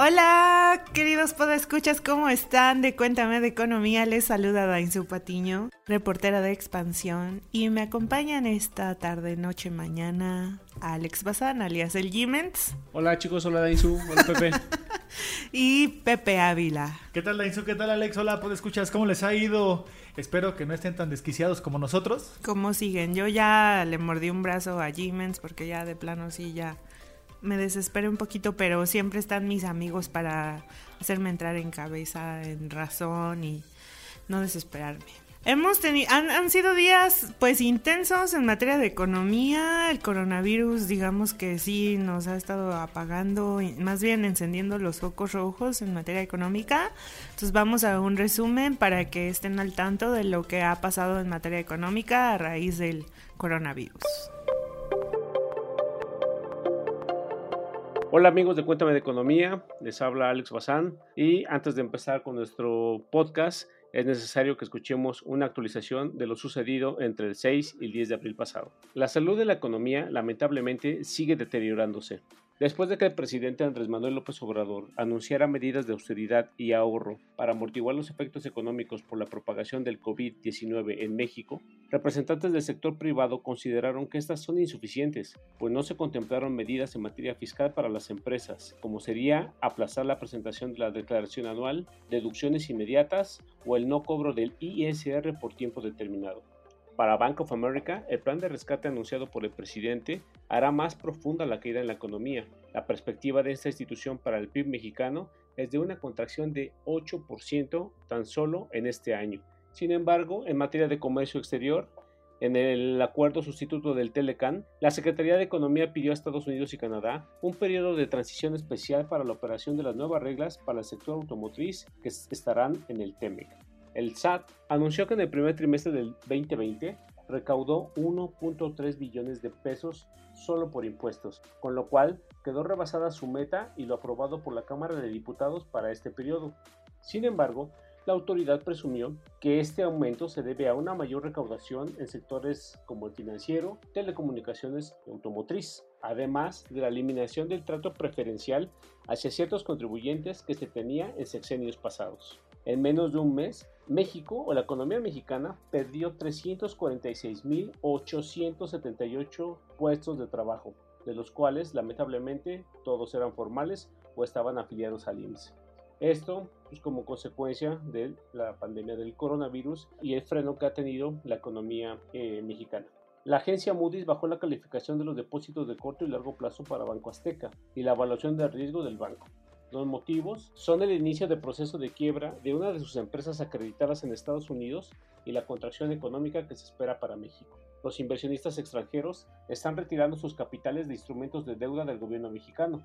Hola, queridos podescuchas, ¿cómo están? De Cuéntame de Economía les saluda Dainzu Patiño, reportera de Expansión, y me acompañan esta tarde, noche, mañana Alex Bazán, alias el Gimens. Hola chicos, hola Dainzu, hola Pepe. y Pepe Ávila. ¿Qué tal Dainzu? ¿Qué tal Alex? Hola, podescuchas, ¿cómo les ha ido? Espero que no estén tan desquiciados como nosotros. ¿Cómo siguen? Yo ya le mordí un brazo a Gimens porque ya de plano sí ya me desesperé un poquito, pero siempre están mis amigos para hacerme entrar en cabeza, en razón y no desesperarme. Hemos tenido, han, han, sido días pues intensos en materia de economía. El coronavirus, digamos que sí nos ha estado apagando, más bien encendiendo los focos rojos en materia económica. Entonces vamos a un resumen para que estén al tanto de lo que ha pasado en materia económica a raíz del coronavirus. Hola amigos de Cuéntame de Economía, les habla Alex Bazán y antes de empezar con nuestro podcast es necesario que escuchemos una actualización de lo sucedido entre el 6 y el 10 de abril pasado. La salud de la economía lamentablemente sigue deteriorándose. Después de que el presidente Andrés Manuel López Obrador anunciara medidas de austeridad y ahorro para amortiguar los efectos económicos por la propagación del COVID-19 en México, representantes del sector privado consideraron que estas son insuficientes, pues no se contemplaron medidas en materia fiscal para las empresas, como sería aplazar la presentación de la declaración anual, deducciones inmediatas o el no cobro del ISR por tiempo determinado. Para Bank of America, el plan de rescate anunciado por el presidente hará más profunda la caída en la economía. La perspectiva de esta institución para el PIB mexicano es de una contracción de 8% tan solo en este año. Sin embargo, en materia de comercio exterior, en el acuerdo sustituto del Telecan, la Secretaría de Economía pidió a Estados Unidos y Canadá un periodo de transición especial para la operación de las nuevas reglas para el sector automotriz que estarán en el TEMEC. El SAT anunció que en el primer trimestre del 2020 recaudó 1.3 billones de pesos solo por impuestos, con lo cual quedó rebasada su meta y lo aprobado por la Cámara de Diputados para este periodo. Sin embargo, la autoridad presumió que este aumento se debe a una mayor recaudación en sectores como el financiero, telecomunicaciones y automotriz, además de la eliminación del trato preferencial hacia ciertos contribuyentes que se tenía en sexenios pasados. En menos de un mes, México o la economía mexicana perdió 346.878 puestos de trabajo, de los cuales lamentablemente todos eran formales o estaban afiliados al IMSS. Esto pues, como consecuencia de la pandemia del coronavirus y el freno que ha tenido la economía eh, mexicana. La agencia Moody's bajó la calificación de los depósitos de corto y largo plazo para Banco Azteca y la evaluación de riesgo del banco. Los motivos son el inicio del proceso de quiebra de una de sus empresas acreditadas en Estados Unidos y la contracción económica que se espera para México. Los inversionistas extranjeros están retirando sus capitales de instrumentos de deuda del gobierno mexicano.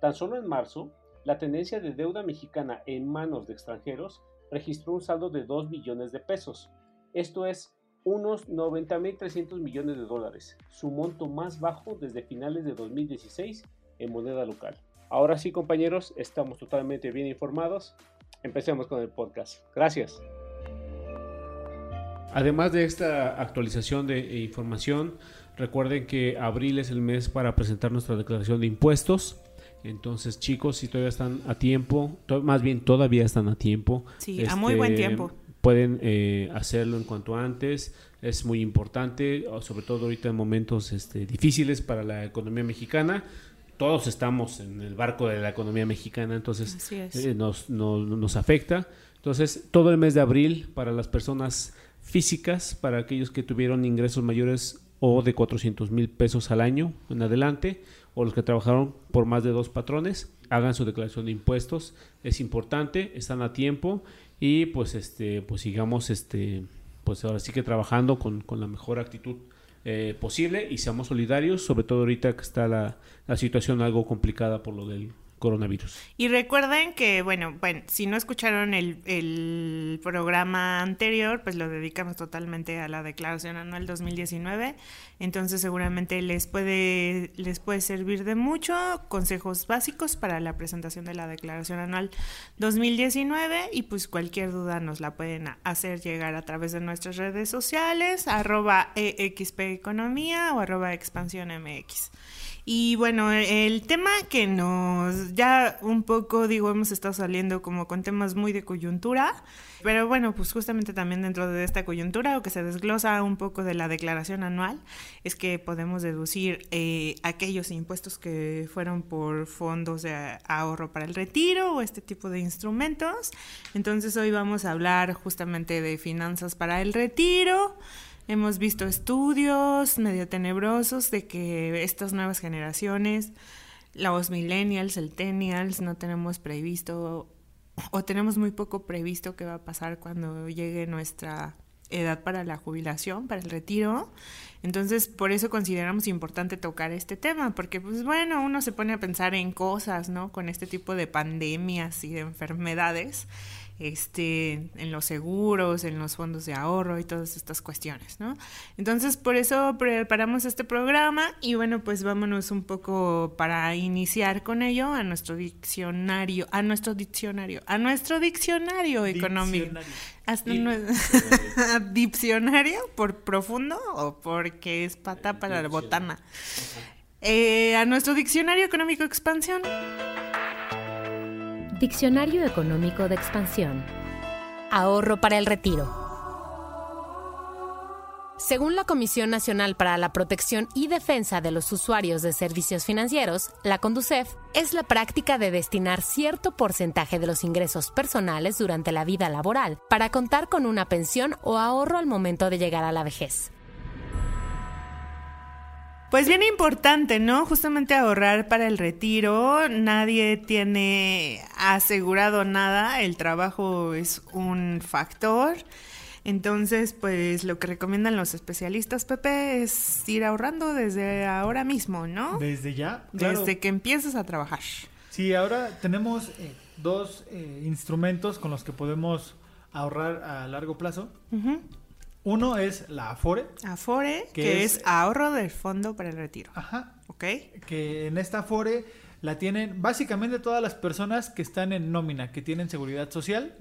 Tan solo en marzo, la tendencia de deuda mexicana en manos de extranjeros registró un saldo de 2 billones de pesos. Esto es unos 90.300 millones de dólares, su monto más bajo desde finales de 2016 en moneda local. Ahora sí, compañeros, estamos totalmente bien informados. Empecemos con el podcast. Gracias. Además de esta actualización de información, recuerden que abril es el mes para presentar nuestra declaración de impuestos. Entonces, chicos, si todavía están a tiempo, más bien todavía están a tiempo. Sí, a muy buen este, tiempo. Pueden eh, hacerlo en cuanto antes. Es muy importante, sobre todo ahorita en momentos este, difíciles para la economía mexicana todos estamos en el barco de la economía mexicana, entonces eh, nos, nos, afecta. Entonces, todo el mes de abril para las personas físicas, para aquellos que tuvieron ingresos mayores o de 400 mil pesos al año en adelante, o los que trabajaron por más de dos patrones, hagan su declaración de impuestos. Es importante, están a tiempo y pues este, pues sigamos este, pues ahora sí que trabajando con, con la mejor actitud eh, posible y seamos solidarios, sobre todo ahorita que está la, la, situación algo complicada por lo del coronavirus. Y recuerden que, bueno, bueno, si no escucharon el, el programa anterior, pues lo dedicamos totalmente a la declaración anual 2019. Entonces seguramente les puede, les puede servir de mucho consejos básicos para la presentación de la declaración anual 2019 y pues cualquier duda nos la pueden hacer llegar a través de nuestras redes sociales, arroba EXP Economía o arroba Expansión MX. Y bueno, el tema que nos ya un poco, digo, hemos estado saliendo como con temas muy de coyuntura, pero bueno, pues justamente también dentro de esta coyuntura o que se desglosa un poco de la declaración anual, es que podemos deducir eh, aquellos impuestos que fueron por fondos de ahorro para el retiro o este tipo de instrumentos. Entonces hoy vamos a hablar justamente de finanzas para el retiro. Hemos visto estudios medio tenebrosos de que estas nuevas generaciones, los millennials, el centennials, no tenemos previsto o tenemos muy poco previsto qué va a pasar cuando llegue nuestra edad para la jubilación, para el retiro. Entonces, por eso consideramos importante tocar este tema, porque pues bueno, uno se pone a pensar en cosas, ¿no? Con este tipo de pandemias y de enfermedades este, en los seguros, en los fondos de ahorro y todas estas cuestiones, ¿no? Entonces, por eso preparamos este programa y bueno, pues vámonos un poco para iniciar con ello a nuestro diccionario, a nuestro diccionario, a nuestro diccionario económico. Diccionario. por profundo o porque es pata para la botana. Eh, a nuestro diccionario económico expansión. Diccionario Económico de Expansión. Ahorro para el retiro. Según la Comisión Nacional para la Protección y Defensa de los Usuarios de Servicios Financieros, la CONDUCEF, es la práctica de destinar cierto porcentaje de los ingresos personales durante la vida laboral para contar con una pensión o ahorro al momento de llegar a la vejez. Pues bien importante, ¿no? Justamente ahorrar para el retiro. Nadie tiene asegurado nada. El trabajo es un factor. Entonces, pues lo que recomiendan los especialistas, Pepe, es ir ahorrando desde ahora mismo, ¿no? Desde ya. Desde que empieces a trabajar. Sí, ahora tenemos eh, dos eh, instrumentos con los que podemos ahorrar a largo plazo. Uno es la Afore. Afore, que, es, ahorro del fondo para el retiro. Ajá. Ok. Que en esta Afore la tienen básicamente todas las personas que están en nómina, que tienen seguridad social.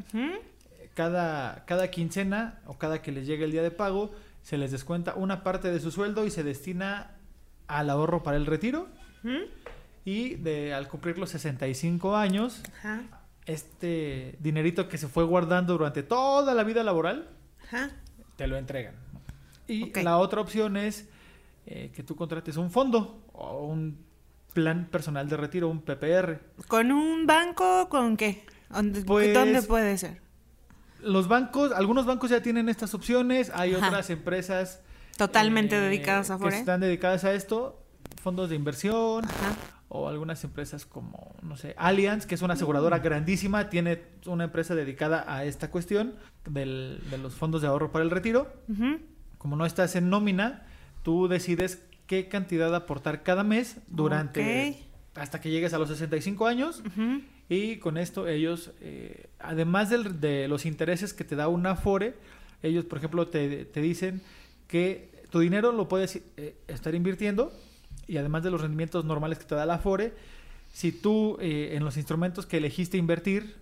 cada, cada quincena o cada que les llegue el día de pago, se les descuenta una parte de su sueldo y se destina al ahorro para el retiro. Y de, al cumplir los 65 años, este dinerito que se fue guardando durante toda la vida laboral, Ajá te lo entregan. Y la otra opción es eh, que tú contrates un fondo o un plan personal de retiro, un PPR. ¿Con un banco? ¿Con qué? ¿Dónde, pues, puede ser? Los bancos, algunos bancos ya tienen estas opciones, hay otras empresas totalmente eh, dedicadas a que están dedicadas a esto, fondos de inversión o algunas empresas como, no sé, Allianz, que es una aseguradora grandísima, tiene una empresa dedicada a esta cuestión del, de los fondos de ahorro para el retiro. Como no estás en nómina, tú decides qué cantidad aportar cada mes durante hasta que llegues a los 65 años. Y con esto ellos, eh, además de los intereses que te da una Afore, ellos, por ejemplo, te, te dicen que tu dinero lo puedes eh, estar invirtiendo y además de los rendimientos normales que te da la Afore, si tú eh, en los instrumentos que elegiste invertir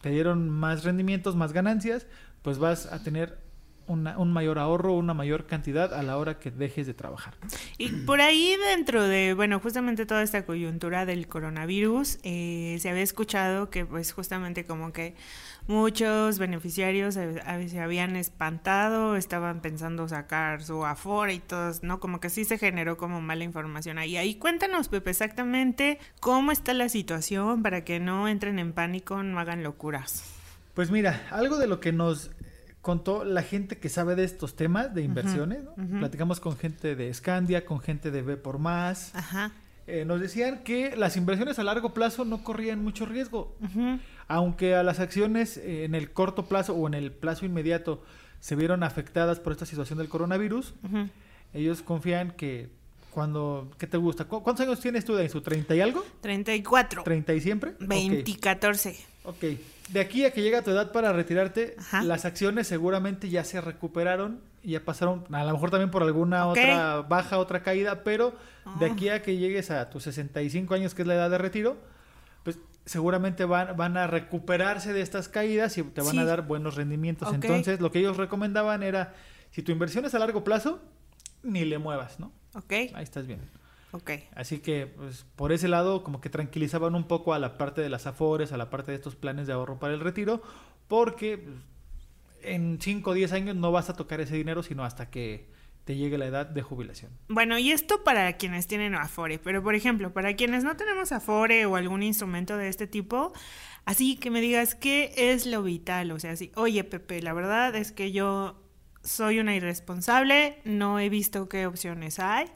te dieron más rendimientos, más ganancias, pues vas a tener un mayor ahorro, una mayor cantidad a la hora que dejes de trabajar. Y por ahí dentro de, bueno, justamente toda esta coyuntura del coronavirus, eh, se había escuchado que pues justamente como que muchos beneficiarios se, habían espantado, estaban pensando sacar su afora y todos, ¿no? Como que sí se generó como mala información ahí. Ahí cuéntanos, Pepe, exactamente cómo está la situación para que no entren en pánico, no hagan locuras. Pues mira, algo de lo que nos contó la gente que sabe de estos temas de inversiones, platicamos con gente de Scandia, con gente de B por Más. Ajá. Eh, nos decían que las inversiones a largo plazo no corrían mucho riesgo, aunque a las acciones eh, en el corto plazo o en el plazo inmediato se vieron afectadas por esta situación del coronavirus, ellos confían que cuando, ¿qué te gusta? ¿Cu- ¿Cuántos años tienes tú de su 30 y algo? 34. ¿30 y siempre? Ok. 2014. Ok. De aquí a que llega tu edad para retirarte, Ajá. las acciones seguramente ya se recuperaron y ya pasaron, a lo mejor también por alguna otra baja, otra caída, pero de Ah. aquí a que llegues a tus 65 años, que es la edad de retiro, pues seguramente van, van a recuperarse de estas caídas y te van a dar buenos rendimientos. Entonces, lo que ellos recomendaban era, si tu inversión es a largo plazo, ni le muevas, ¿no? Ok, Ahí estás bien. Ok. Así que, pues, por ese lado, como que tranquilizaban un poco a la parte de las afores, a la parte de estos planes de ahorro para el retiro, porque pues, en 5 o 10 años no vas a tocar ese dinero, sino hasta que te llegue la edad de jubilación. Bueno, y esto para quienes tienen Afore, pero por ejemplo, para quienes no tenemos Afore o algún instrumento de este tipo, así que me digas qué es lo vital, o sea, así, oye Pepe, la verdad es que yo soy una irresponsable, no he visto qué opciones hay.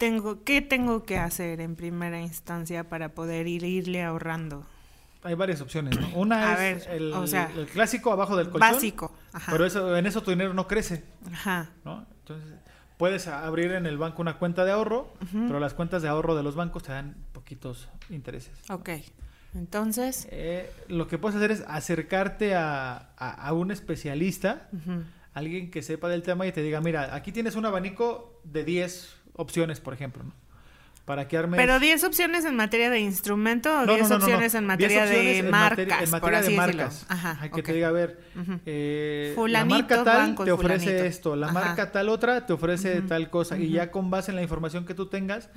Tengo, ¿Qué tengo que hacer en primera instancia para poder ir, irle ahorrando? Hay varias opciones, ¿no? Una A es ver, el, o sea, el clásico abajo del colchón. Básico. Ajá. Pero eso, en eso tu dinero no crece, Ajá. ¿no? Entonces, puedes abrir en el banco una cuenta de ahorro, pero las cuentas de ahorro de los bancos te dan poquitos intereses. Ok. Entonces, Eh, lo que puedes hacer es acercarte a, a- a un especialista, alguien que sepa del tema y te diga, mira, aquí tienes un abanico de 10 opciones, por ejemplo, ¿no? Para que armes... pero 10 opciones en materia de instrumento o No, 10 no, no, no, opciones en 10 materia opciones de en marcas, materia- en por materia así de marcas. Ajá, Hay que te diga, a ver, eh, la marca tal te ofrece fulanito. esto, la Ajá. marca tal otra te ofrece tal cosa. Y ya con base en la información que tú tengas,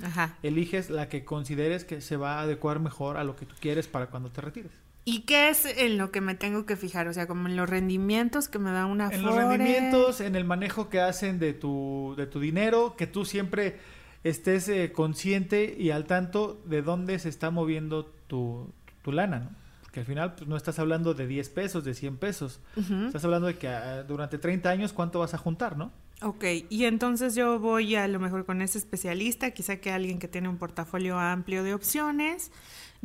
eliges la que consideres que se va a adecuar mejor a lo que tú quieres para cuando te retires. ¿Y qué es en lo que me tengo que fijar? O sea, como en los rendimientos que me da una En los rendimientos, en el manejo que hacen de tu, de tu dinero, que tú siempre estés eh, consciente y al tanto de dónde se está moviendo tu, tu lana, ¿no? Porque al final pues, no estás hablando de 10 pesos, de 100 pesos. Estás hablando de que ah, durante 30 años cuánto vas a juntar, ¿no? Ok, y entonces yo voy a lo mejor con ese especialista, quizá que alguien que tiene un portafolio amplio de opciones.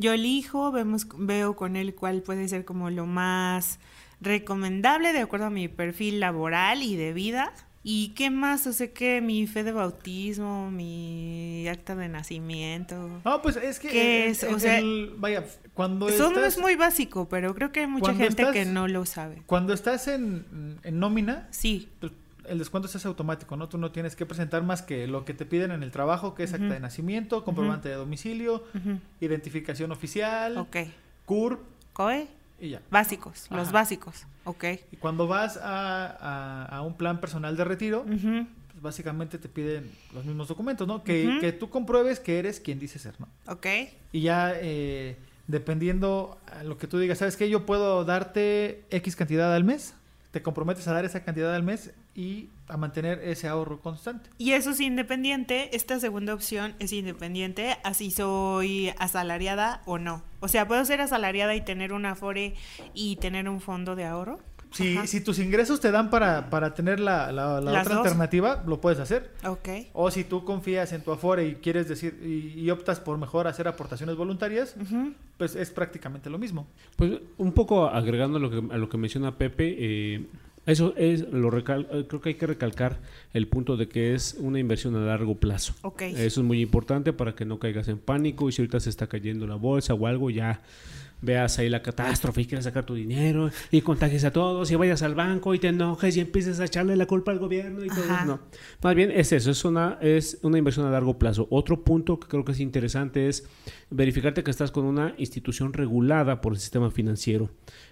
Yo elijo, vemos, veo con él cuál puede ser como lo más recomendable de acuerdo a mi perfil laboral y de vida. ¿Y qué más? O sea, que mi fe de bautismo, mi acta de nacimiento. No, pues es que... ¿Qué es? O sea, el- vaya, cuando Eso no es muy básico, pero creo que hay mucha gente estás- que no lo sabe. cuando estás en, en nómina, Sí, pues, el descuento se hace automático, ¿no? Tú no tienes que presentar más que lo que te piden en el trabajo, que es acta de nacimiento, comprobante de domicilio, identificación oficial, ok. CURP COE, y ya. básicos, los básicos, ok. Y cuando vas a, a- a un plan personal de retiro, pues básicamente te piden los mismos documentos, ¿no? Que, que tú compruebes que eres quien dice ser, ¿no? Ok, Y ya eh, dependiendo a lo que tú digas, ¿sabes qué? Yo puedo darte X cantidad al mes, te comprometes a dar esa cantidad al mes y a mantener ese ahorro constante. Y eso es independiente, esta segunda opción es independiente, así soy asalariada o no. O sea, ¿puedo ser asalariada y tener un Afore y tener un fondo de ahorro? Si, Ajá. si tus ingresos te dan para, para tener la, la- otra dos. alternativa, lo puedes hacer. Ok, O si tú confías en tu Afore y quieres decir y, y optas por mejor hacer aportaciones voluntarias, pues es prácticamente lo mismo. Pues un poco agregando a lo que, a lo que menciona Pepe, eh, eso es lo recal- eh, creo que hay que recalcar el punto de que es una inversión a largo plazo. Eso es muy importante para que no caigas en pánico y si ahorita se está cayendo la bolsa o algo, ya veas ahí la catástrofe y quieres sacar tu dinero y contagies a todos y vayas al banco y te enojes y empieces a echarle la culpa al gobierno y todo Ajá. No. Más bien es eso, es una, es una inversión a largo plazo. Otro punto que creo que es interesante es verificarte que estás con una institución regulada por el sistema financiero.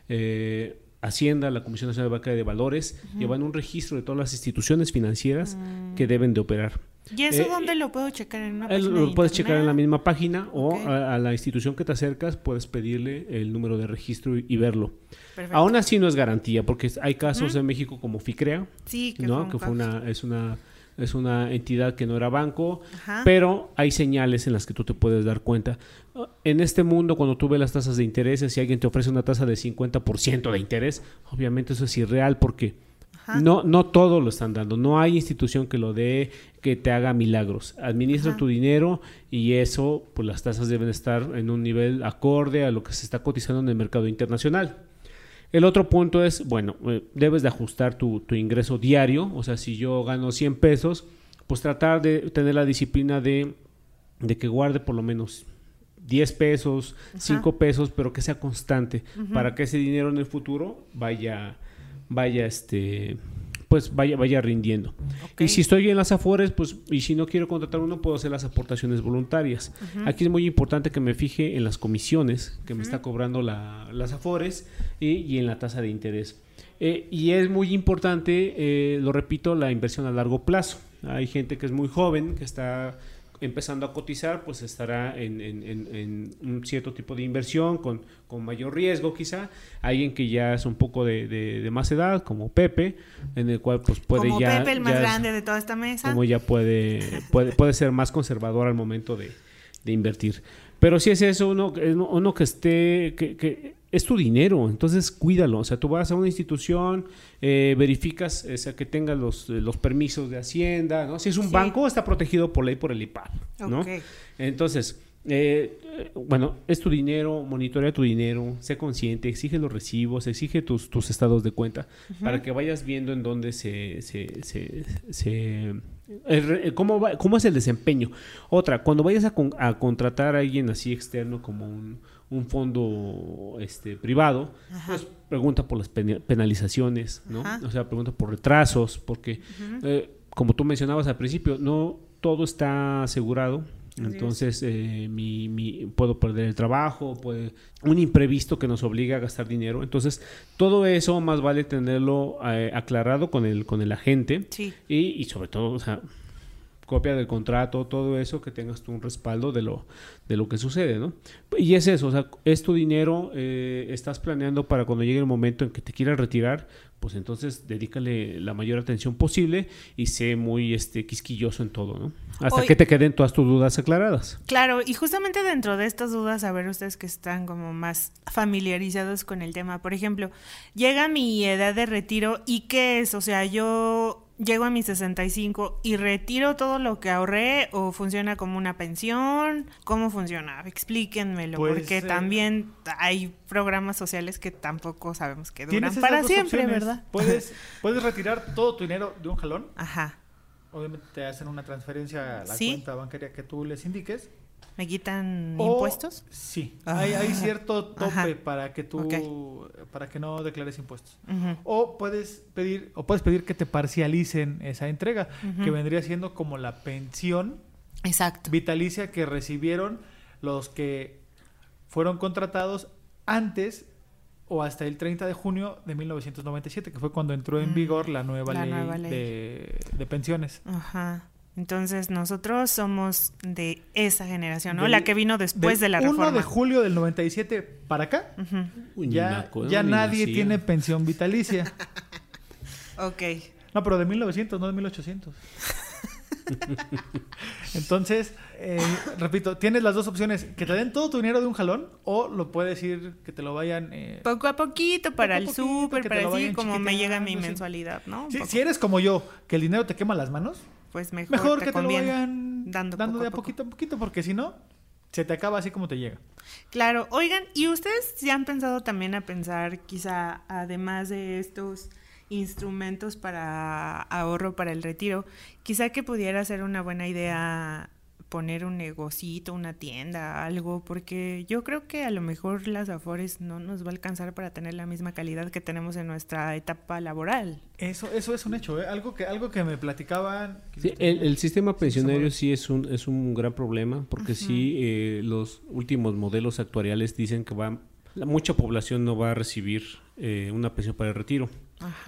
Eh, Hacienda, la Comisión Nacional de Banca de Valores, llevan un registro de todas las instituciones financieras que deben de operar. ¿Y eso eh, dónde lo puedo checar en una página Lo de puedes checar en la misma página o a, a la institución que te acercas puedes pedirle el número de registro y, y verlo. Perfecto. Aún así no es garantía porque hay casos en México como FICREA, sí, que ¿no? fue que fue una es una es una entidad que no era banco, Ajá. pero hay señales en las que tú te puedes dar cuenta. En este mundo, cuando tú ves las tasas de interés, si alguien te ofrece una tasa de 50% de interés, obviamente eso es irreal porque Ajá. no, no todo lo están dando. No hay institución que lo dé, que te haga milagros. Administra Ajá. tu dinero y eso, pues las tasas deben estar en un nivel acorde a lo que se está cotizando en el mercado internacional. El otro punto es, bueno, eh, debes de ajustar tu, tu ingreso diario. O sea, si yo gano 100 pesos, pues tratar de tener la disciplina de, de que guarde por lo menos 10 pesos, 5 pesos, pero que sea constante para que ese dinero en el futuro vaya, vaya, este, pues vaya, vaya rindiendo. Y si estoy en las afores, pues, y si no quiero contratar uno, puedo hacer las aportaciones voluntarias. Aquí es muy importante que me fije en las comisiones que me está cobrando la, las afores y, y en la tasa de interés. Eh, y es muy importante, eh, lo repito, la inversión a largo plazo. Hay gente que es muy joven, que está empezando a cotizar, pues estará en, un cierto tipo de inversión con, con, mayor riesgo quizá. Alguien que ya es un poco de, más edad, como Pepe, en el cual pues puede como ya... Pepe, el más grande de toda esta mesa. Como ya puede, puede, puede ser más conservador al momento de, invertir. Pero si es eso, uno, uno que esté, que, que es tu dinero, entonces cuídalo. O sea, tú vas a una institución, eh, verificas o sea, que tenga los, los, permisos de Hacienda, ¿no? Si es un banco, está protegido por ley por el IPAP, ¿no? Entonces, eh, bueno, es tu dinero, monitorea tu dinero, sé consciente, exige los recibos, exige tus, tus estados de cuenta para que vayas viendo en dónde se, se, se, se ¿cómo, va, ¿Cómo es el desempeño? Otra, cuando vayas a, a contratar a alguien así externo como un un fondo este, privado, pues pregunta por las penalizaciones, ¿no? O sea, pregunta por retrasos, porque eh, como tú mencionabas al principio, no todo está asegurado. Entonces, eh, mi, mi, puedo perder el trabajo, puede, un imprevisto que nos obliga a gastar dinero. Entonces, todo eso más vale tenerlo eh, aclarado con el, con el agente. Y, y sobre todo, o sea, copia del contrato, todo eso, que tengas tú un respaldo de lo, de lo que sucede, ¿no? Y es eso, o sea, es tu dinero, eh, estás planeando para cuando llegue el momento en que te quieras retirar, pues entonces dedícale la mayor atención posible y sé muy este quisquilloso en todo, ¿no? Hasta que te queden todas tus dudas aclaradas. Claro, y justamente dentro de estas dudas, a ver ustedes que están como más familiarizados con el tema, por ejemplo, llega mi edad de retiro y qué es, o sea, yo llego a mis 65 y retiro todo lo que ahorré o funciona como una pensión? ¿Cómo funciona? Explíquenmelo, pues, porque eh, también hay programas sociales que tampoco sabemos que duran para siempre, ¿verdad? Puedes, puedes retirar todo tu dinero de un jalón. Ajá. Obviamente te hacen una transferencia a la cuenta bancaria que tú les indiques ¿Me quitan impuestos? Sí, hay, hay, cierto tope para que tú, para que no declares impuestos. O puedes pedir, o puedes pedir que te parcialicen esa entrega, que vendría siendo como la pensión Exacto. vitalicia que recibieron los que fueron contratados antes o hasta el 30 de junio de 1997, que fue cuando entró en mm, vigor la nueva, ley, De, de pensiones. Ajá. Entonces nosotros somos de esa generación, ¿no? la que vino después de la reforma. 1 de julio del 97 para acá, ya, ya nadie tiene pensión vitalicia. ok. No, pero de 1900, no de 1800. Entonces, eh, repito, tienes las dos opciones, que te den todo tu dinero de un jalón o lo puedes ir, que te lo vayan... Eh, poco a poquito para el súper, para así como me llega mi mensualidad, ¿no? si eres como yo, que el dinero te quema las manos, pues mejor, mejor que te lo vayan dando, de a, poquito a poquito, porque si no, se te acaba así como te llega. Claro, oigan, ¿y ustedes se han pensado también a pensar, quizá, además de estos instrumentos para ahorro para el retiro, quizá que pudiera ser una buena idea poner un negocito, una tienda, algo, porque yo creo que a lo mejor las Afores no nos va a alcanzar para tener la misma calidad que tenemos en nuestra etapa laboral. Eso, eso es un hecho, ¿eh? algo que, algo que me platicaban. el, sistema pensionario sí es un, es un gran problema, porque sí eh, los últimos modelos actuariales dicen que va, mucha población no va a recibir eh, una pensión para el retiro.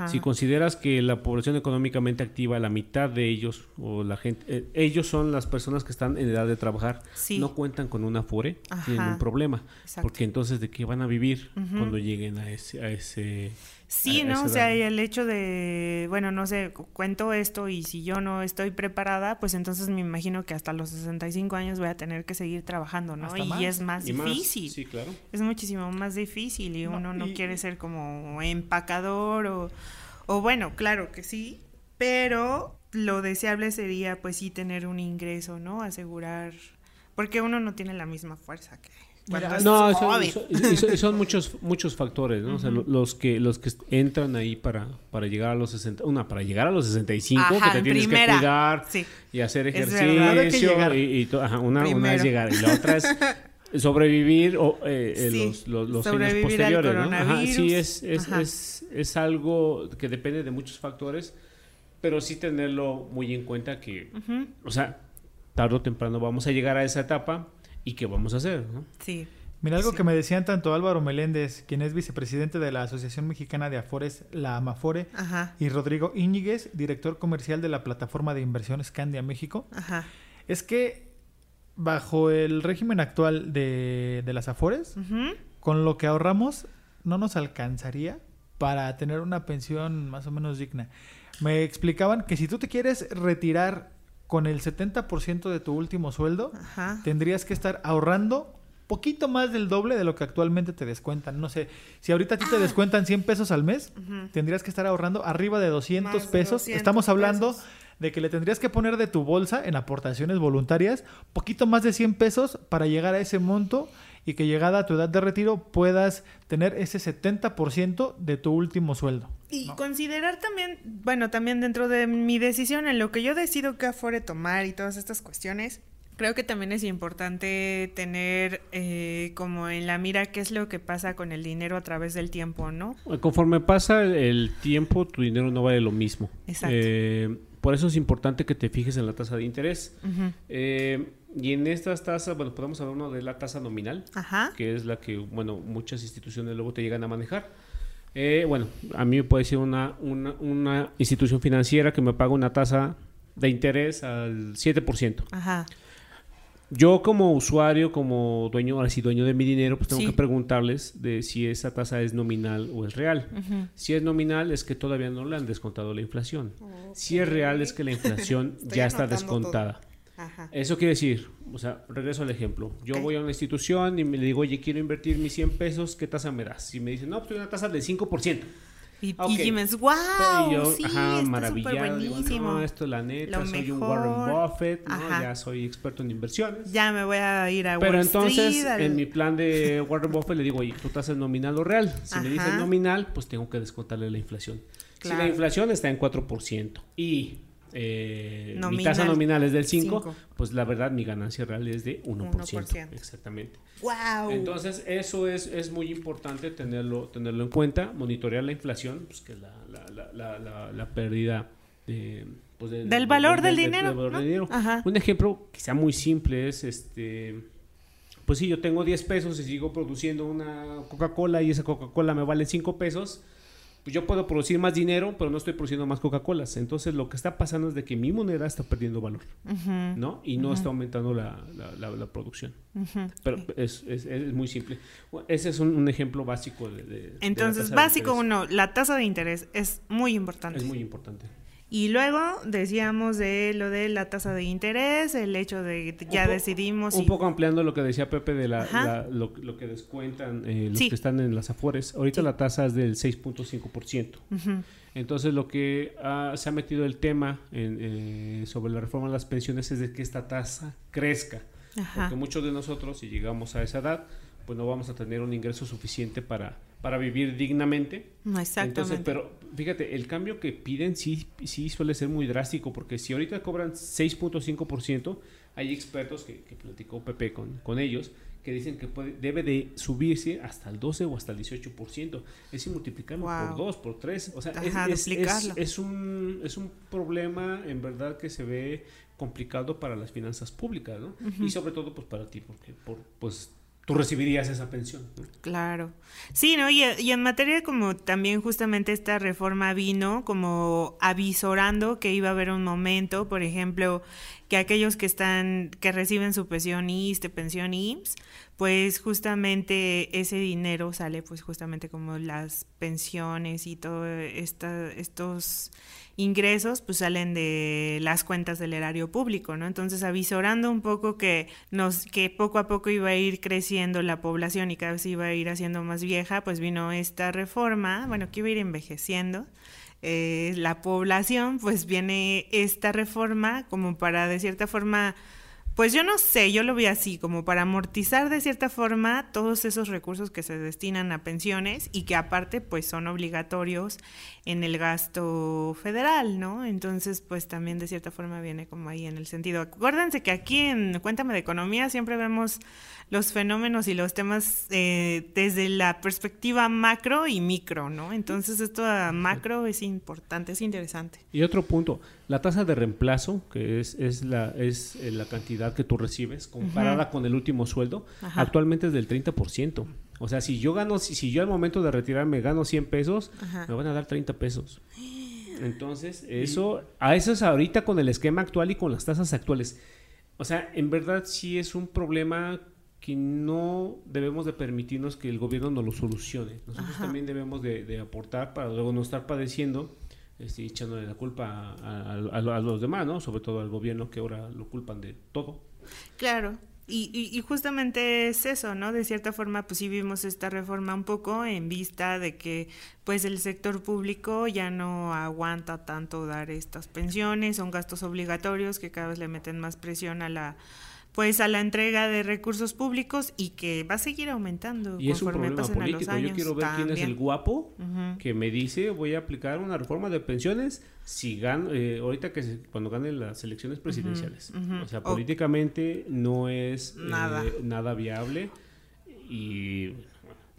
Si consideras que la población económicamente activa, la mitad de ellos o la gente, eh, ellos son las personas que están en edad de trabajar, no cuentan con una FORE, tienen un problema, porque entonces de qué van a vivir cuando lleguen a ese, a ese Sí, ¿no? O sea, el hecho de, bueno, no sé, cuento esto y si yo no estoy preparada, pues entonces me imagino que hasta los 65 años voy a tener que seguir trabajando, ¿no? y es más difícil. Sí, claro. Es muchísimo más difícil y uno no quiere ser como empacador o, o bueno, claro que sí, pero lo deseable sería pues sí tener un ingreso, ¿no? Asegurar, porque uno no tiene la misma fuerza que no, son, son, muchos muchos factores, ¿no? o sea, los que los que entran ahí para, para llegar a los 60, una para llegar a los 65 que te tienes que cuidar y hacer ejercicio y, una, una es llegar y la otra es sobrevivir o eh, eh, los, los, años posteriores, ¿no? sí es es, es es algo que depende de muchos factores, pero sí tenerlo muy en cuenta que, o sea, tarde o temprano vamos a llegar a esa etapa y qué vamos a hacer, ¿no? Sí. Mira, algo que me decían tanto Álvaro Meléndez, quien es vicepresidente de la Asociación Mexicana de Afores, la Amafore, y Rodrigo Íñiguez, director comercial de la plataforma de inversiones Candia México, es que bajo el régimen actual de, las Afores, con lo que ahorramos no nos alcanzaría para tener una pensión más o menos digna. Me explicaban que si tú te quieres retirar con el 70% de tu último sueldo, tendrías que estar ahorrando poquito más del doble de lo que actualmente te descuentan. No sé, si ahorita a ti te ah. descuentan 100 pesos al mes, tendrías que estar ahorrando arriba de 200 pesos. Estamos hablando de que le tendrías que poner de tu bolsa en aportaciones voluntarias poquito más de 100 pesos para llegar a ese monto y que llegada a tu edad de retiro puedas tener ese 70% de tu último sueldo. Y considerar también, bueno, también dentro de mi decisión, en lo que yo decido qué afore tomar y todas estas cuestiones, creo que también es importante tener eh, como en la mira qué es lo que pasa con el dinero a través del tiempo, ¿no? Conforme pasa el tiempo, tu dinero no vale lo mismo. Exacto. Eh, por eso es importante que te fijes en la tasa de interés. eh, y en estas tasas, bueno, podemos hablar de la tasa nominal, que es la que, bueno, muchas instituciones luego te llegan a manejar. Eh, bueno, a mí me puede ser una, una, una, institución financiera que me paga una tasa de interés al 7%. Ajá. Yo como usuario, como dueño, ahora sí dueño de mi dinero, pues tengo que preguntarles de si esa tasa es nominal o es real. Si es nominal es que todavía no le han descontado la inflación. Si es real es que la inflación ya está descontada. Eso quiere decir, o sea, regreso al ejemplo. Yo voy a una institución y me digo, oye, quiero invertir mis 100 pesos, ¿qué tasa me das? Y me dicen, no, pues una tasa del 5%. Y, okay. y wow, sí, ajá, maravillado. Buenísimo. no, esto la neta, soy un Warren Buffett, ¿no? ya soy experto en inversiones. Ya me voy a ir a Pero entonces, en mi plan de Warren Buffett le digo, oye, tú estás en nominal o real. Si me dices nominal, pues tengo que descontarle la inflación. Si la inflación está en 4% y eh, mi tasa nominal es del 5, pues la verdad mi ganancia real es de 1%. Exactamente. Wow. Entonces eso es, es muy importante tenerlo, tenerlo en cuenta, monitorear la inflación, pues que es la, la, la, la, pérdida de, pues del valor del, dinero. Un ejemplo quizá muy simple es este pues si yo tengo 10 pesos y sigo produciendo una Coca-Cola y esa Coca-Cola me vale 5 pesos, pues yo puedo producir más dinero, pero no estoy produciendo más Coca-Colas. Entonces lo que está pasando es de que mi moneda está perdiendo valor, ¿no? Y no está aumentando la, la, producción. Pero es, es, es, muy simple. Ese es un, ejemplo básico de... Entonces, básico uno, la tasa de interés es muy importante. Es muy importante. Y luego decíamos de lo de la tasa de interés, el hecho de que ya decidimos. Un poco ampliando lo que decía Pepe de la, lo, que descuentan eh, los que están en las afores. Ahorita la tasa es del 6.5%. Entonces lo que se ha metido el tema eh, sobre la reforma de las pensiones es de que esta tasa crezca. Porque muchos de nosotros, si llegamos a esa edad, pues no vamos a tener un ingreso suficiente para para vivir dignamente. Exactamente. Entonces, pero fíjate, el cambio que piden sí, sí suele ser muy drástico, porque si ahorita cobran 6.5%, hay expertos que, que platicó Pepe con, con ellos, que dicen que puede, debe de subirse hasta el 12 o hasta el 18%. Es decir, multiplicarlo por 2, por 3. O sea, es, es, un, es un problema en verdad que se ve complicado para las finanzas públicas, ¿no? Y sobre todo pues para ti, porque por, pues tú recibirías esa pensión. Claro. Sí, ¿no? Y, en materia como también justamente esta reforma vino como avisorando que iba a haber un momento, por ejemplo, que aquellos que están, que reciben su pensión ISTE, pensión IMSS, pues justamente ese dinero sale pues justamente como las pensiones y todo estos ingresos pues salen de las cuentas del erario público, ¿no? Entonces avisorando un poco que nos que poco a poco iba a ir creciendo la población y cada vez iba a ir haciendo más vieja, pues vino esta reforma, bueno, que iba a ir envejeciendo. Eh, la población, pues viene esta reforma como para de cierta forma Pues yo no sé, yo lo vi así, como para amortizar de cierta forma todos esos recursos que se destinan a pensiones y que aparte pues son obligatorios en el gasto federal, ¿no? Entonces pues también de cierta forma viene como ahí en el sentido. Acuérdense que aquí en Cuéntame de Economía siempre vemos los fenómenos y los temas eh, desde la perspectiva macro y micro, ¿no? Entonces esto a macro es importante, es interesante. Y otro punto, la tasa de reemplazo, que es, es, la, es eh, la cantidad que tú recibes comparada con el último sueldo, actualmente es del 30%. O sea, si yo gano, si, si yo al momento de retirarme gano 100 pesos, me van a dar 30 pesos. Entonces, eso, a eso es ahorita con el esquema actual y con las tasas actuales. O sea, en verdad sí es un problema que no debemos de permitirnos que el gobierno nos lo solucione. Nosotros también debemos de, aportar para luego no estar padeciendo, este, echándole la culpa a, a, los demás, ¿no? Sobre todo al gobierno que ahora lo culpan de todo. Claro. Y, y, justamente es eso, ¿no? De cierta forma, pues sí vimos esta reforma un poco en vista de que, pues el sector público ya no aguanta tanto dar estas pensiones, son gastos obligatorios que cada vez le meten más presión a la pues a la entrega de recursos públicos y que va a seguir aumentando y es un problema político. Yo quiero ver quién es el guapo que me dice voy a aplicar una reforma de pensiones si gano eh, ahorita que cuando gane las elecciones presidenciales. O sea, políticamente no es nada, eh, nada viable y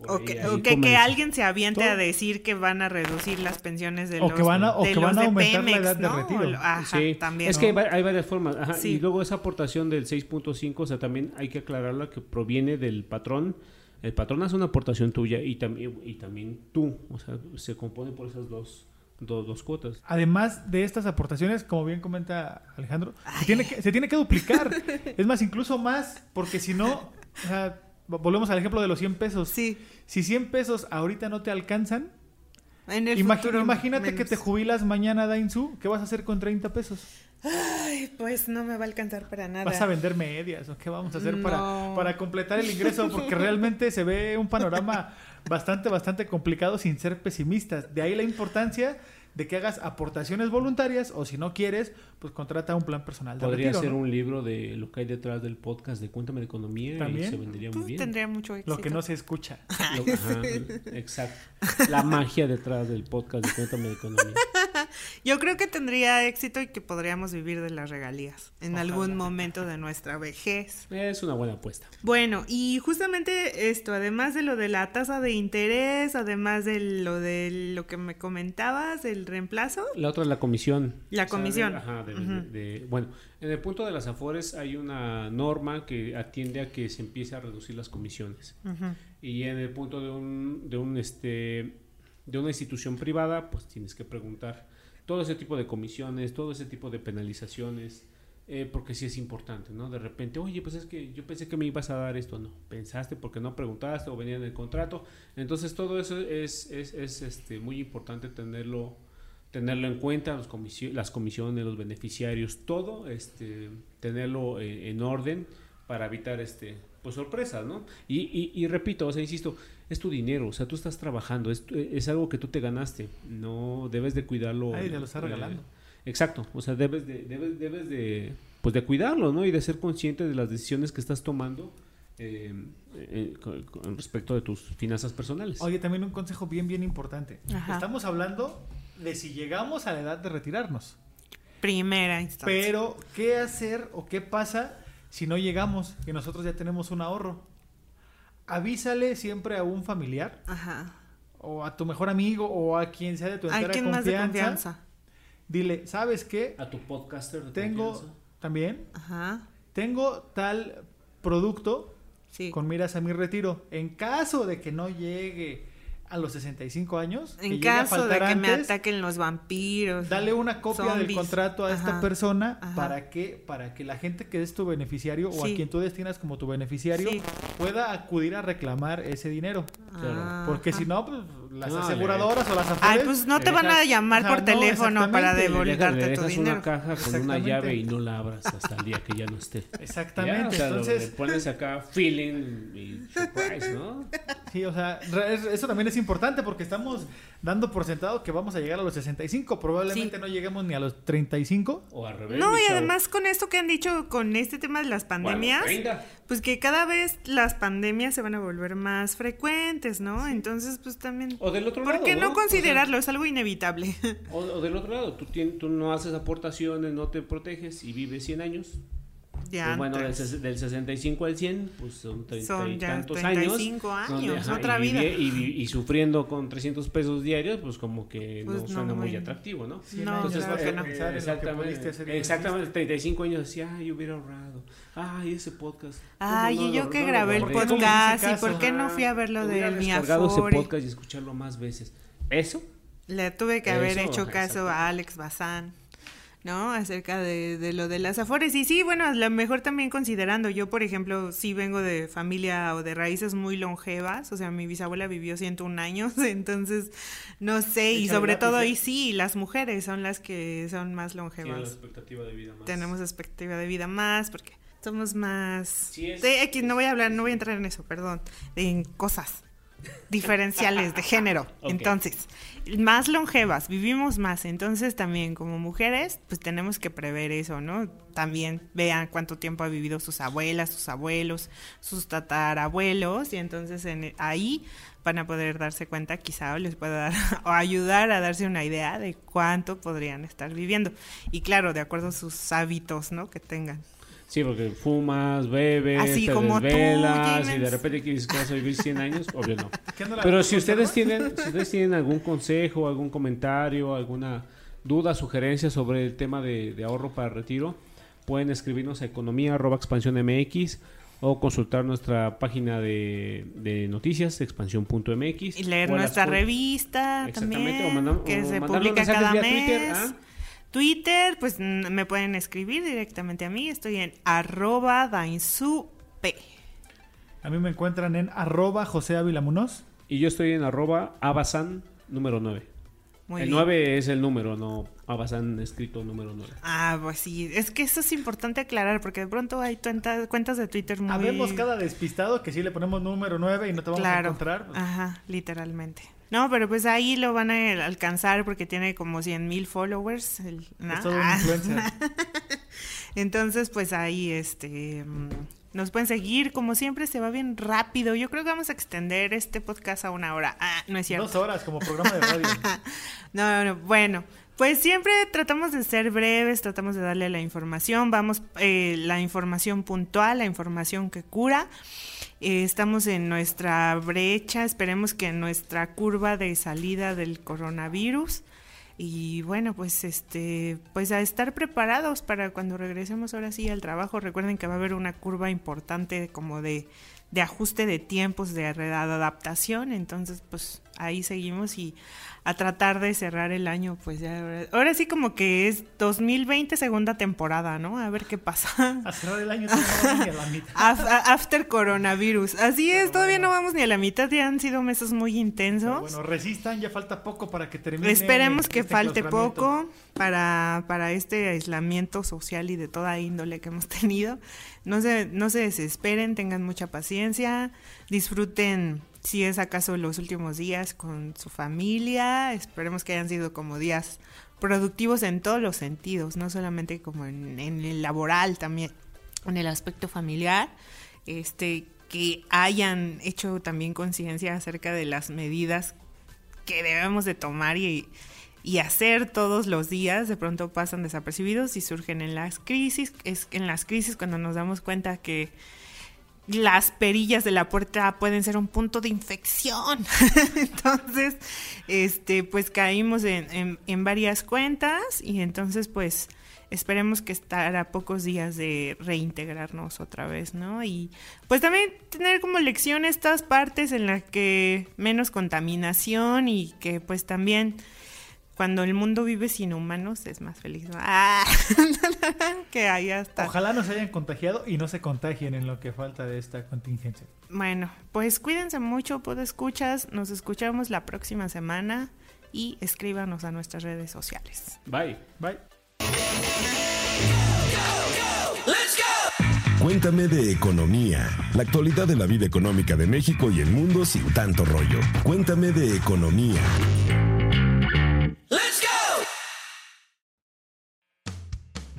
o que, que, alguien se aviente a decir que van a reducir las pensiones de los que van a, o que van a aumentar la edad de retiro. Ajá, también. Es que hay, varias formas. Ajá, Y luego esa aportación del 6.5, o sea, también hay que aclararla que proviene del patrón. El patrón hace una aportación tuya y, también y también tú. O sea, se compone por esas dos, dos, cuotas. Además de estas aportaciones, como bien comenta Alejandro, se tiene, que, se tiene que duplicar. es más, incluso más, porque si no... O sea, volvemos al ejemplo de los 100 pesos. Sí. Si 100 pesos ahorita no te alcanzan, en el imagínate que te jubilas mañana, Dainzu, ¿qué vas a hacer con 30 pesos? Ay, pues no me va a alcanzar para nada. ¿Vas a vender medias o qué vamos a hacer para, para completar el ingreso? Porque realmente se ve un panorama bastante, bastante complicado sin ser pesimistas. De ahí la importancia de que hagas aportaciones voluntarias o si no quieres, pues contrata un plan personal de Podría ser un libro de lo que hay detrás del podcast de Cuéntame de Economía ¿También? y se vendería muy bien. Tendría mucho éxito. Lo que no se escucha. exacto. La magia detrás del podcast de Cuéntame de Economía. Yo creo que tendría éxito y que podríamos vivir de las regalías en algún momento de nuestra vejez. Es una buena apuesta. Bueno, y justamente esto, además de lo de la tasa de interés, además de lo de lo que me comentabas, el reemplazo. La otra es la comisión. La comisión. ajá, bueno, en el punto de las afores hay una norma que atiende a que se empiece a reducir las comisiones. Y en el punto de un, de un este de una institución privada, pues tienes que preguntar todo ese tipo de comisiones, todo ese tipo de penalizaciones, eh, porque sí es importante, ¿no? De repente, oye, pues es que yo pensé que me ibas a dar esto, no, pensaste porque no preguntaste o venía en el contrato, entonces todo eso es, es, es este, muy importante tenerlo tenerlo en cuenta, las comisiones, los beneficiarios, todo, este, tenerlo eh, en orden para evitar este, pues sorpresas, ¿no? Y, y, y, repito, o sea, insisto, es tu dinero, o sea, tú estás trabajando, es, es algo que tú te ganaste, no debes de cuidarlo. Ay, te lo estás regalando. exacto, o sea, debes de, debes, debes de, pues de cuidarlo, ¿no? Y de ser consciente de las decisiones que estás tomando eh, eh, con, respecto de tus finanzas personales. Oye, también un consejo bien, bien importante. Estamos hablando de si llegamos a la edad de retirarnos. Primera instancia. Pero, ¿qué hacer o qué pasa si no llegamos y nosotros ya tenemos un ahorro? Avísale siempre a un familiar. Ajá. O a tu mejor amigo o a quien sea de tu entera confianza. Más de confianza. Dile, ¿sabes qué? A tu podcaster de Tengo también. Ajá. Tengo tal producto con miras a mi retiro. En caso de que no llegue a los 65 años. En caso de que me ataquen los vampiros. Dale una copia del contrato a esta persona para que para que la gente que es tu beneficiario o a quien tú destinas como tu beneficiario pueda acudir a reclamar ese dinero. Ah, Porque si no, pues, las aseguradoras o las afores, Ay, pues no te van a llamar por teléfono para devolverte tu dinero. una caja con una llave y no la abras hasta el día que ya no esté. Exactamente. Entonces, le pones acá feeling y surprise, ¿no? Sí, o sea, eso también es importante porque estamos dando por sentado que vamos a llegar a los 65. Probablemente Sí. no lleguemos ni a los 35. O al revés. No, y chavo. además con esto que han dicho con este tema de las pandemias, Bueno, 30. pues que cada vez las pandemias se van a volver más frecuentes, ¿no? Entonces, pues también... O del otro ¿Por lado. qué no O sea, considerarlo? Es algo inevitable. O, o del otro lado, tú, tien- tú no haces aportaciones, no te proteges y vives 100 años. Ya Pues bueno, del, del 65 al 100, pues son 30 Son y ya tantos 35 años. años, otra y, vida. y, vi- y sufriendo con 300 pesos diarios, pues como que Pues no no, suena muy muy- atractivo, ¿no? Cien No, años claro que no. pensar en lo que exactamente, pudiste hacer y no exactamente, 35 años decía, ay, yo hubiera ahorrado. Ay, ese podcast. ¿cómo Ay, no y yo que no grabé el podcast, ¿y por qué no fui a ver lo Hubiera de descargado ese Miafore? podcast y escucharlo más veces. ¿Eso? Le tuve que haber hecho ajá, caso a Alex Bazán, ¿no? Acerca de, de lo de las afores. Y sí, bueno, a lo mejor también considerando, yo por ejemplo, sí vengo de familia o de raíces muy longevas, o sea, mi bisabuela vivió 101 años, entonces, no sé, y sobre todo ahí sí, las mujeres son las que son más Tiene la longevas. expectativa de vida más. Tenemos expectativa de vida más, porque somos más... Sí, es- de X, no voy a hablar, no voy a entrar en eso, perdón, en cosas diferenciales de género. Entonces, más longevas, vivimos más. Entonces, también como mujeres, pues tenemos que prever eso, ¿no? También vean cuánto tiempo ha vivido sus abuelas, sus abuelos, sus tatarabuelos, y entonces en, ahí van a poder darse cuenta, quizá les pueda dar o ayudar a darse una idea de cuánto podrían estar viviendo. Y claro, de acuerdo a sus hábitos, ¿no? Que tengan. Sí, porque fumas, bebes, Así te como tú, desvelas y de repente quieres que vas a vivir 100 años, obvio no. ¿Qué no la- Pero si ustedes tienen, si ustedes tienen algún consejo, algún comentario, alguna duda, sugerencia sobre el tema de, de ahorro para retiro, pueden escribirnos a economía arroba expansión MX o consultar nuestra página de, de noticias, expansión.mx. Y leer nuestra revista también, o mandam- que o se publica cada mes. Twitter, ¿ah? Twitter, pues me pueden escribir directamente a mí. Estoy en arroba dainsup. A mí me encuentran en arroba José Ávila Munoz. Y yo estoy en arroba abasan número 9. Muy el bien. 9 es el número, no abasan escrito número 9. Ah, pues sí. Es que eso es importante aclarar porque de pronto hay cuenta- cuentas de Twitter muy... Habemos cada despistado que sí le ponemos número 9 y no te vamos a Claro. encontrar. Ajá, literalmente. No, pero pues ahí lo van a alcanzar porque tiene como 100 mil followers. el- ¿no? Es todo un Ah. influencer. Entonces, pues ahí, este, mm, nos pueden seguir. Como siempre, se va bien rápido. Yo creo que vamos a extender este podcast a una hora. Ah, no es cierto. Dos horas como programa de radio. No, no, no. Bueno, pues siempre tratamos de ser breves, tratamos de darle la información. Vamos, eh, la información puntual, la información que cura. Eh, estamos en nuestra brecha, esperemos que en nuestra curva de salida del coronavirus. Y bueno, pues este, pues a estar preparados para cuando regresemos ahora sí al trabajo. Recuerden que va a haber una curva importante como de, de ajuste de tiempos, de adaptación. Entonces, pues ahí seguimos y a tratar de cerrar el año, pues ya. ahora- Ahora sí como que es 2020 segunda temporada, ¿no? A ver qué pasa. A cerrar el año ni a la mitad. After coronavirus. Así es, todavía no vamos ni a la mitad, ya han sido meses muy intensos. Pero bueno, resistan, ya falta poco para que termine. Esperemos que este falte poco para, para este aislamiento social y de toda índole que hemos tenido. No se, no se desesperen, tengan mucha paciencia, disfruten si es acaso los últimos días con su familia. Esperemos que hayan sido como días productivos en todos los sentidos, no solamente como en, el laboral, también en el aspecto familiar. Este, que hayan hecho también conciencia acerca de las medidas que debemos de tomar y, y hacer todos los días, de pronto pasan desapercibidos y surgen en las crisis. Es en las crisis cuando nos damos cuenta que las perillas de la puerta pueden ser un punto de infección. entonces, este, pues caímos en, en- en varias cuentas y entonces, pues, esperemos que estar a pocos días de reintegrarnos otra vez, ¿no? Y pues también tener como lección estas partes en las que menos contaminación y que pues también cuando el mundo vive sin humanos es más feliz. Ah, que ahí hasta. Ojalá no se hayan contagiado y no se contagien en lo que falta de esta contingencia. Bueno, pues cuídense mucho, puedo escuchas. Nos escuchamos la próxima semana y escríbanos a nuestras redes sociales. Bye. Bye. Cuéntame de economía, la actualidad de la vida económica de México y el mundo sin tanto rollo. Cuéntame de economía.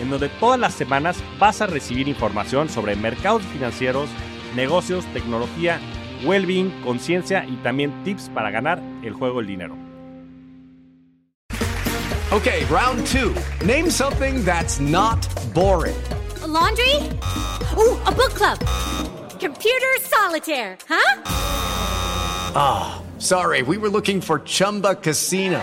en donde todas las semanas vas a recibir información sobre mercados financieros, negocios, tecnología, well-being, conciencia y también tips para ganar el juego del dinero. Okay, round two. Name something that's not boring. laundry? Ooh, a book club. Computer solitaire, huh? Ah, oh, sorry, we were looking for Chumba Casino.